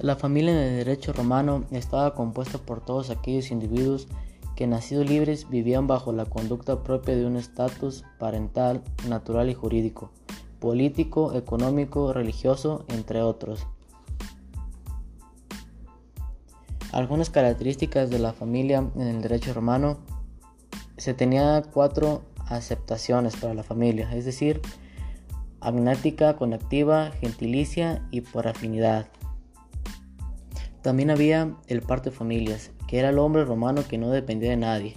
La familia en el derecho romano estaba compuesta por todos aquellos individuos que nacidos libres vivían bajo la conducta propia de un estatus parental, natural y jurídico, político, económico, religioso, entre otros. Algunas características de la familia en el derecho romano se tenía cuatro aceptaciones para la familia, es decir, agnática, conactiva, gentilicia y por afinidad. También había el par de familias, que era el hombre romano que no dependía de nadie,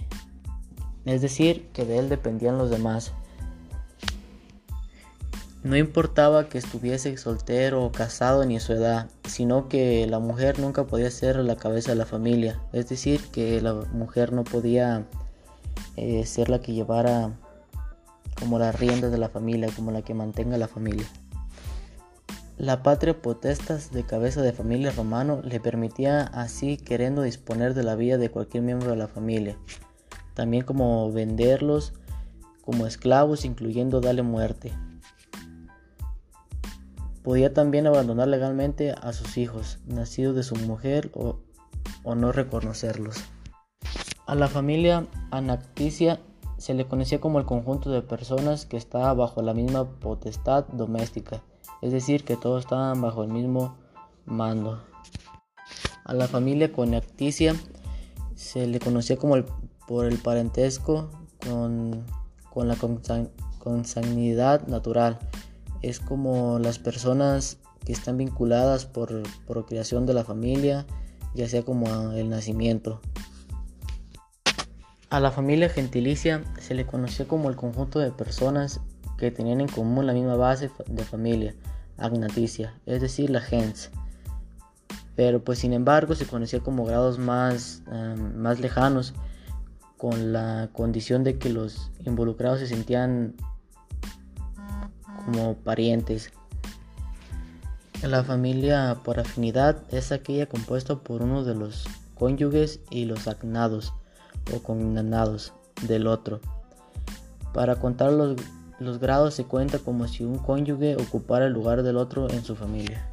es decir, que de él dependían los demás. No importaba que estuviese soltero o casado ni su edad, sino que la mujer nunca podía ser la cabeza de la familia, es decir, que la mujer no podía eh, ser la que llevara como las riendas de la familia, como la que mantenga la familia. La patria potestas de cabeza de familia romano le permitía así queriendo disponer de la vida de cualquier miembro de la familia, también como venderlos como esclavos, incluyendo darle muerte. Podía también abandonar legalmente a sus hijos, nacidos de su mujer, o, o no reconocerlos. A la familia anacticia se le conocía como el conjunto de personas que estaba bajo la misma potestad doméstica es decir, que todos estaban bajo el mismo mando. A la familia conacticia se le conocía como el, por el parentesco con, la consanguinidad natural. Es como las personas que están vinculadas por procreación de la familia, ya sea como el nacimiento. A la familia gentilicia se le conocía como el conjunto de personas que tenían en común la misma base de familia, agnaticia, es decir, la gens. Pero pues sin embargo se conocía como grados más, más lejanos, con la condición de que los involucrados se sentían como parientes. La familia por afinidad es aquella compuesta por uno de los cónyuges y los agnados o cognados del otro. Para contar los los grados se cuenta como si un cónyuge ocupara el lugar del otro en su familia.